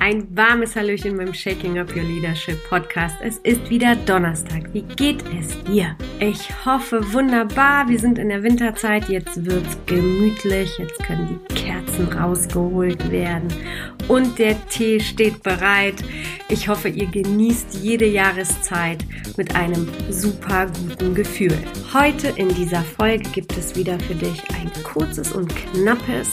Ein warmes Hallöchen beim Shaking Up Your Leadership Podcast. Es ist wieder Donnerstag. Wie geht es dir? Ich hoffe wunderbar. Wir sind in der Winterzeit. Jetzt wird's gemütlich. Jetzt können die Kerzen rausgeholt werden und der Tee steht bereit. Ich hoffe, ihr genießt jede Jahreszeit mit einem super guten Gefühl. Heute in dieser Folge gibt es wieder für dich ein kurzes und knappes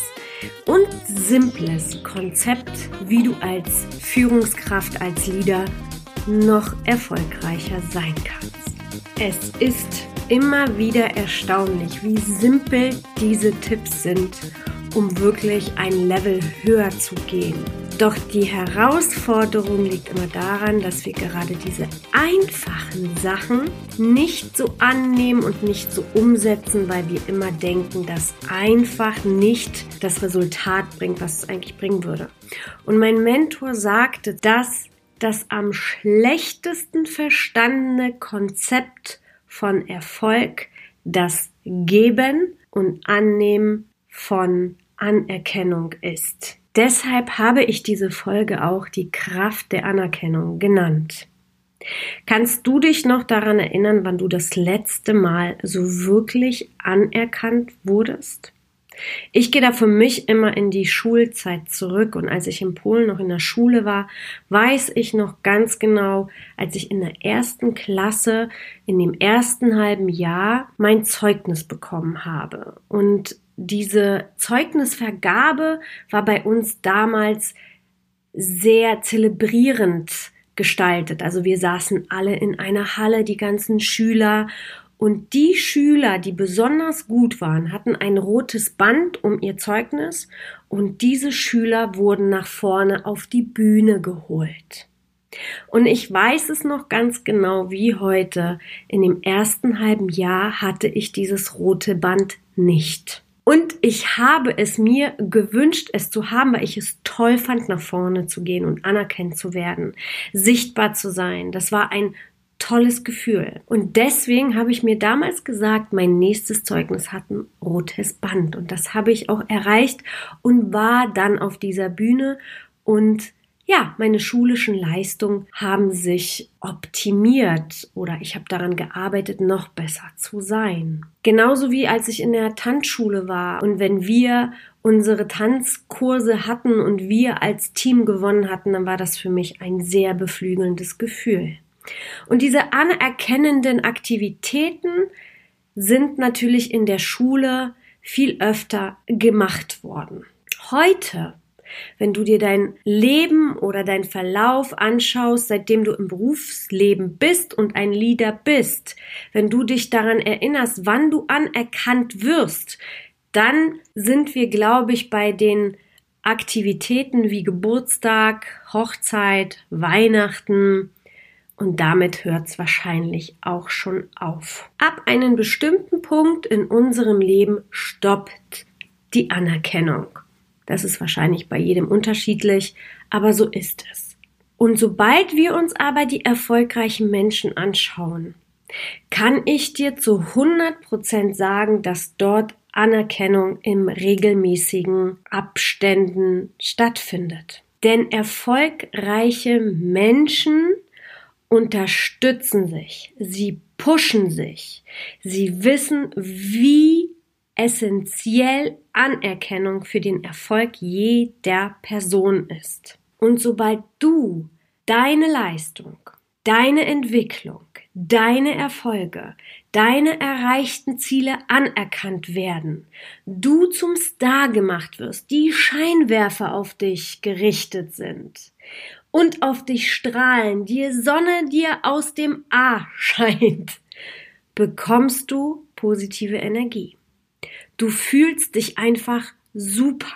und simples Konzept, wie du als Führungskraft, als Leader noch erfolgreicher sein kannst. Es ist immer wieder erstaunlich, wie simpel diese Tipps sind, um wirklich ein Level höher zu gehen. Doch die Herausforderung liegt immer daran, dass wir gerade diese einfachen Sachen nicht so annehmen und nicht so umsetzen, weil wir immer denken, dass einfach nicht das Resultat bringt, was es eigentlich bringen würde. Und mein Mentor sagte, dass das am schlechtesten verstandene Konzept von Erfolg das Geben und Annehmen von Anerkennung ist. Deshalb habe ich diese Folge auch die Kraft der Anerkennung genannt. Kannst du dich noch daran erinnern, wann du das letzte Mal so wirklich anerkannt wurdest? Ich gehe da für mich immer in die Schulzeit zurück und als ich in Polen noch in der Schule war, weiß ich noch ganz genau, als ich in der ersten Klasse in dem ersten halben Jahr mein Zeugnis bekommen habe. Und diese Zeugnisvergabe war bei uns damals sehr zelebrierend gestaltet. Also wir saßen alle in einer Halle, die ganzen Schüler und die Schüler, die besonders gut waren, hatten ein rotes Band um ihr Zeugnis und diese Schüler wurden nach vorne auf die Bühne geholt. Und ich weiß es noch ganz genau wie heute. In dem ersten halben Jahr hatte ich dieses rote Band nicht. Und ich habe es mir gewünscht, es zu haben, weil ich es toll fand, nach vorne zu gehen und anerkannt zu werden, sichtbar zu sein. Das war ein tolles Gefühl. Und deswegen habe ich mir damals gesagt, mein nächstes Zeugnis hat ein rotes Band. Und das habe ich auch erreicht und war dann auf dieser Bühne und ja, meine schulischen Leistungen haben sich optimiert oder ich habe daran gearbeitet, noch besser zu sein. Genauso wie als ich in der Tanzschule war und wenn wir unsere Tanzkurse hatten und wir als Team gewonnen hatten, dann war das für mich ein sehr beflügelndes Gefühl. Und diese anerkennenden Aktivitäten sind natürlich in der Schule viel öfter gemacht worden. Heute wenn du dir dein Leben oder dein Verlauf anschaust, seitdem du im Berufsleben bist und ein Leader bist, wenn du dich daran erinnerst, wann du anerkannt wirst, dann sind wir, glaube ich, bei den Aktivitäten wie Geburtstag, Hochzeit, Weihnachten, und damit hört es wahrscheinlich auch schon auf. Ab einem bestimmten Punkt in unserem Leben stoppt die Anerkennung. Das ist wahrscheinlich bei jedem unterschiedlich, aber so ist es. Und sobald wir uns aber die erfolgreichen Menschen anschauen, kann ich dir zu 100 Prozent sagen, dass dort Anerkennung im regelmäßigen Abständen stattfindet. Denn erfolgreiche Menschen unterstützen sich, sie pushen sich, sie wissen, wie essentiell Anerkennung für den Erfolg jeder Person ist. Und sobald du deine Leistung, deine Entwicklung, deine Erfolge, deine erreichten Ziele anerkannt werden, du zum Star gemacht wirst, die Scheinwerfer auf dich gerichtet sind und auf dich strahlen, die Sonne dir aus dem A scheint, bekommst du positive Energie. Du fühlst dich einfach super.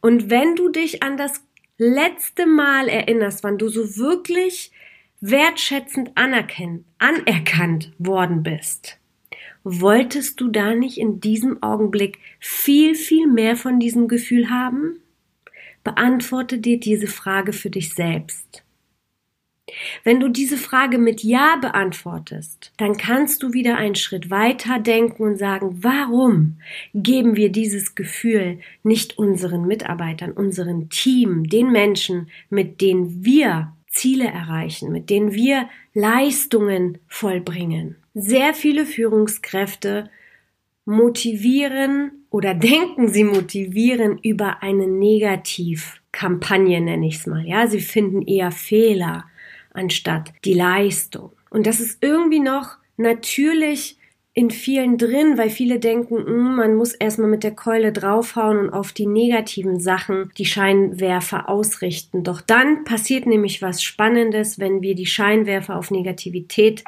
Und wenn du dich an das letzte Mal erinnerst, wann du so wirklich wertschätzend anerkannt, worden bist, wolltest du da nicht in diesem Augenblick viel, viel mehr von diesem Gefühl haben? Beantworte dir diese Frage für dich selbst. Wenn du diese Frage mit Ja beantwortest, dann kannst du wieder einen Schritt weiter denken und sagen, warum geben wir dieses Gefühl nicht unseren Mitarbeitern, unserem Team, den Menschen, mit denen wir Ziele erreichen, mit denen wir Leistungen vollbringen. Sehr viele Führungskräfte motivieren oder denken sie motivieren über eine Negativkampagne, nenne ich es mal. Ja, sie finden eher Fehler anstatt die Leistung. Und das ist irgendwie noch natürlich in vielen drin, weil viele denken, mh, hm, man muss erstmal mit der Keule draufhauen und auf die negativen Sachen die Scheinwerfer ausrichten. Doch dann passiert nämlich was Spannendes, wenn wir die Scheinwerfer auf Negativität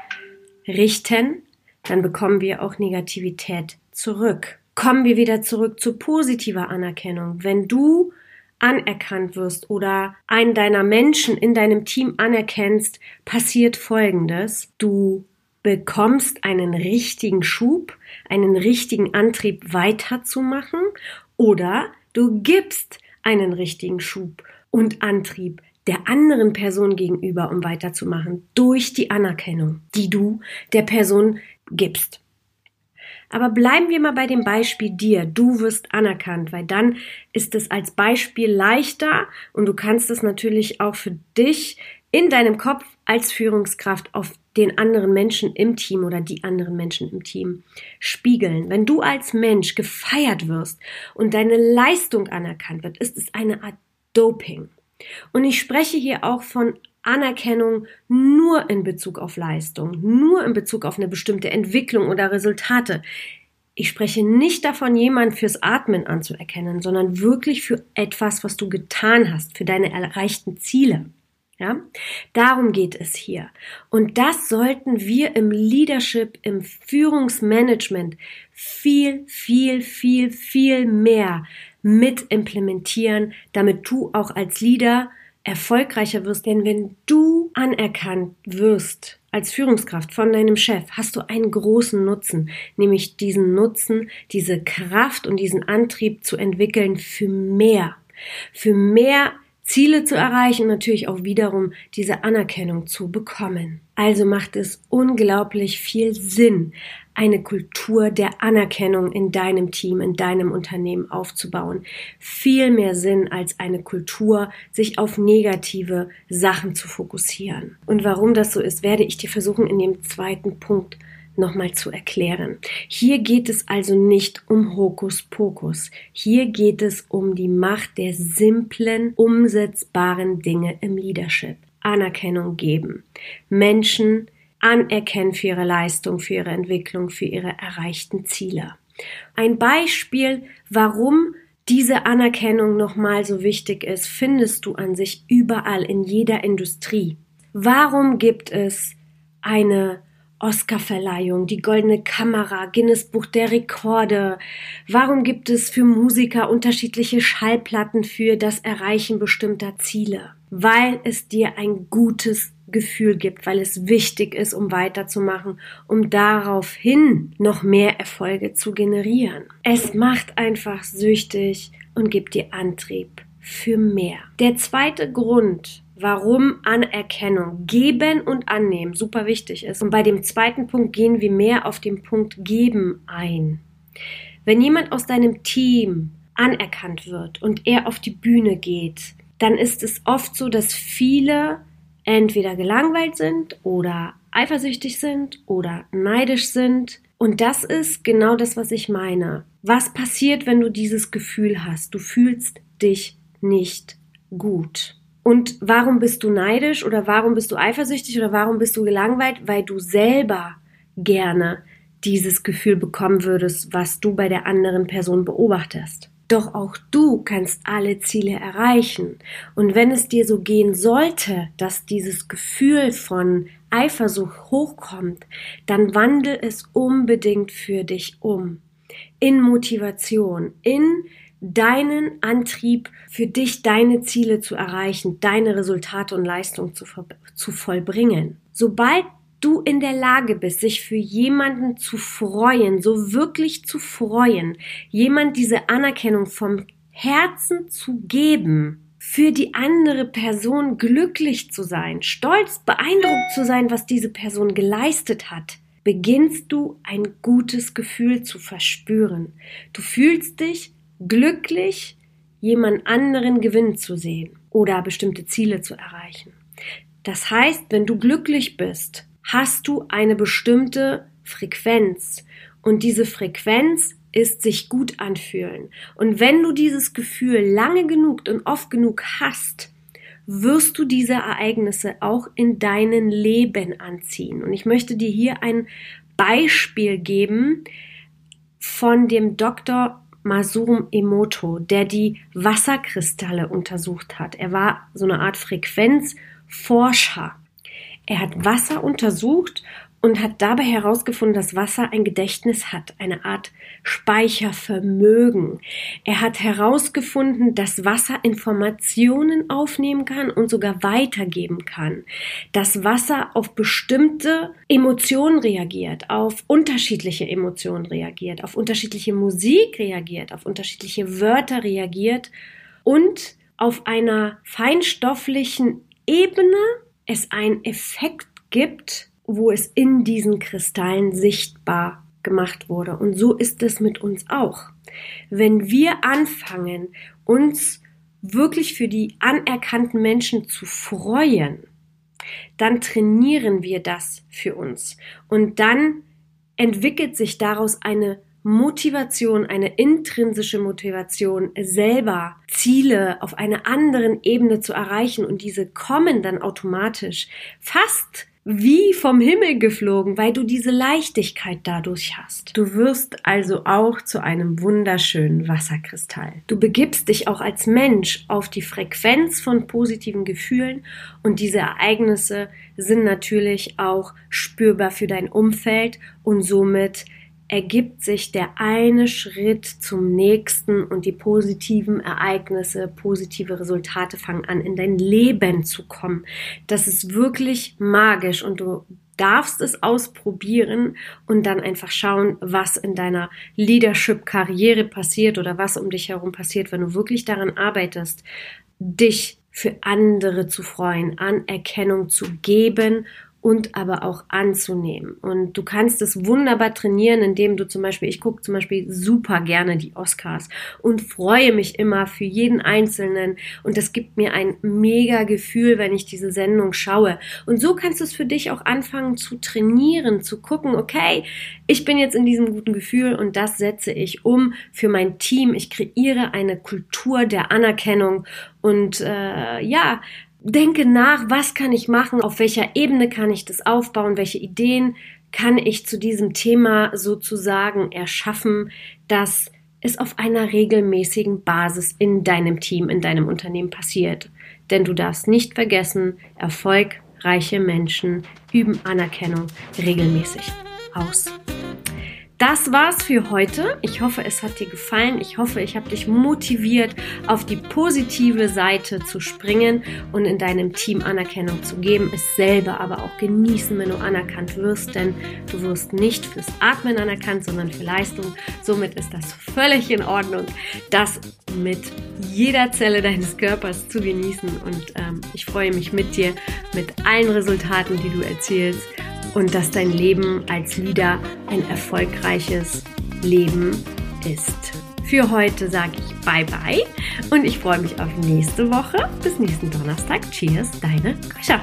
richten, dann bekommen wir auch Negativität zurück. Kommen wir wieder zurück zu positiver Anerkennung. Wenn du anerkannt wirst oder einen deiner Menschen in deinem Team anerkennst, passiert Folgendes. Du bekommst einen richtigen Schub, einen richtigen Antrieb weiterzumachen oder du gibst einen richtigen Schub und Antrieb der anderen Person gegenüber, um weiterzumachen, durch die Anerkennung, die du der Person gibst. Aber bleiben wir mal bei dem Beispiel dir. Du wirst anerkannt, weil dann ist es als Beispiel leichter und du kannst es natürlich auch für dich in deinem Kopf als Führungskraft auf den anderen Menschen im Team oder die anderen Menschen im Team spiegeln. Wenn du als Mensch gefeiert wirst und deine Leistung anerkannt wird, ist es eine Art Doping. Und ich spreche hier auch von Anerkennung nur in Bezug auf Leistung, nur in Bezug auf eine bestimmte Entwicklung oder Resultate. Ich spreche nicht davon, jemand fürs Atmen anzuerkennen, sondern wirklich für etwas, was du getan hast, für deine erreichten Ziele. Ja, darum geht es hier. Und das sollten wir im Leadership, im Führungsmanagement viel, viel, viel, viel mehr mit implementieren, damit du auch als Leader erfolgreicher wirst. Denn wenn du anerkannt wirst als Führungskraft von deinem Chef, hast du einen großen Nutzen, nämlich diesen Nutzen, diese Kraft und diesen Antrieb zu entwickeln für mehr, für mehr Ziele zu erreichen und natürlich auch wiederum diese Anerkennung zu bekommen. Also macht es unglaublich viel Sinn, eine Kultur der Anerkennung in deinem Team, in deinem Unternehmen aufzubauen. Viel mehr Sinn als eine Kultur, sich auf negative Sachen zu fokussieren. Und warum das so ist, werde ich dir versuchen in dem zweiten Punkt nochmal zu erklären. Hier geht es also nicht um Hokuspokus. Hier geht es um die Macht der simplen, umsetzbaren Dinge im Leadership. Anerkennung geben. Menschen anerkennen für ihre Leistung, für ihre Entwicklung, für ihre erreichten Ziele. Ein Beispiel, warum diese Anerkennung nochmal so wichtig ist, findest du an sich überall in jeder Industrie. Warum gibt es eine Oscarverleihung, die Goldene Kamera, Guinness Buch der Rekorde. Warum gibt es für Musiker unterschiedliche Schallplatten für das Erreichen bestimmter Ziele? Weil es dir ein gutes Gefühl gibt, weil es wichtig ist, um weiterzumachen, um daraufhin noch mehr Erfolge zu generieren. Es macht einfach süchtig und gibt dir Antrieb für mehr. Der zweite Grund, warum Anerkennung, geben und annehmen super wichtig ist. Und bei dem zweiten Punkt gehen wir mehr auf den Punkt geben ein. Wenn jemand aus deinem Team anerkannt wird und er auf die Bühne geht, dann ist es oft so, dass viele entweder gelangweilt sind oder eifersüchtig sind oder neidisch sind. Und das ist genau das, was ich meine. Was passiert, wenn du dieses Gefühl hast? Du fühlst dich nicht gut. Und warum bist du neidisch oder warum bist du eifersüchtig oder warum bist du gelangweilt? Weil du selber gerne dieses Gefühl bekommen würdest, was du bei der anderen Person beobachtest. Doch auch du kannst alle Ziele erreichen. Und wenn es dir so gehen sollte, dass dieses Gefühl von Eifersucht hochkommt, dann wandel es unbedingt für dich um. In Motivation, in deinen Antrieb für dich, deine Ziele zu erreichen, deine Resultate und Leistungen zu, zu vollbringen. Sobald du in der Lage bist, sich für jemanden zu freuen, so wirklich zu freuen, jemand diese Anerkennung vom Herzen zu geben, für die andere Person glücklich zu sein, stolz, beeindruckt zu sein, was diese Person geleistet hat, beginnst du ein gutes Gefühl zu verspüren. Du fühlst dich glücklich, jemand anderen gewinnen zu sehen oder bestimmte Ziele zu erreichen. Das heißt, wenn du glücklich bist, hast du eine bestimmte Frequenz und diese Frequenz ist sich gut anfühlen. Und wenn du dieses Gefühl lange genug und oft genug hast, wirst du diese Ereignisse auch in deinen Leben anziehen. Und ich möchte dir hier ein Beispiel geben von dem Dr. Masum Emoto, der die Wasserkristalle untersucht hat. Er war so eine Art Frequenzforscher. Er hat Wasser untersucht und hat dabei herausgefunden, dass Wasser ein Gedächtnis hat, eine Art Speichervermögen. Er hat herausgefunden, dass Wasser Informationen aufnehmen kann und sogar weitergeben kann, dass Wasser auf bestimmte Emotionen reagiert, auf unterschiedliche Emotionen reagiert, auf unterschiedliche Musik reagiert, auf unterschiedliche Wörter reagiert und auf einer feinstofflichen Ebene es einen Effekt gibt, wo es in diesen Kristallen sichtbar gemacht wurde. Und so ist es mit uns auch. Wenn wir anfangen, uns wirklich für die anerkannten Menschen zu freuen, dann trainieren wir das für uns. Und dann entwickelt sich daraus eine Motivation, eine intrinsische Motivation, selber Ziele auf einer anderen Ebene zu erreichen. Und diese kommen dann automatisch fast wie vom Himmel geflogen, weil du diese Leichtigkeit dadurch hast. Du wirst also auch zu einem wunderschönen Wasserkristall. Du begibst dich auch als Mensch auf die Frequenz von positiven Gefühlen und diese Ereignisse sind natürlich auch spürbar für dein Umfeld und somit ergibt sich der eine Schritt zum nächsten und die positiven Ereignisse, positive Resultate fangen an, in dein Leben zu kommen. Das ist wirklich magisch und du darfst es ausprobieren und dann einfach schauen, was in deiner Leadership-Karriere passiert oder was um dich herum passiert, wenn du wirklich daran arbeitest, dich für andere zu freuen, Anerkennung zu geben und aber auch anzunehmen. Und du kannst es wunderbar trainieren, indem du zum Beispiel, ich gucke zum Beispiel super gerne die Oscars und freue mich immer für jeden Einzelnen. Und das gibt mir ein mega Gefühl, wenn ich diese Sendung schaue. Und so kannst du es für dich auch anfangen zu trainieren, zu gucken, okay, ich bin jetzt in diesem guten Gefühl und das setze ich um für mein Team. Ich kreiere eine Kultur der Anerkennung und äh, ja, denke nach, was kann ich machen, auf welcher Ebene kann ich das aufbauen, welche Ideen kann ich zu diesem Thema sozusagen erschaffen, dass es auf einer regelmäßigen Basis in deinem Team, in deinem Unternehmen passiert. Denn du darfst nicht vergessen, erfolgreiche Menschen üben Anerkennung regelmäßig aus. Das war's für heute. Ich hoffe, es hat dir gefallen. Ich hoffe, ich habe dich motiviert, auf die positive Seite zu springen und in deinem Team Anerkennung zu geben, es selber aber auch genießen, wenn du anerkannt wirst, denn du wirst nicht fürs Atmen anerkannt, sondern für Leistung. Somit ist das völlig in Ordnung, das mit jeder Zelle deines Körpers zu genießen. Und ähm, ich freue mich mit dir, mit allen Resultaten, die du erzielst und dass dein Leben als Leader ein erfolgreiches Leben ist. Für heute sage ich Bye bye und ich freue mich auf nächste Woche. Bis nächsten Donnerstag. Cheers, deine Kascha.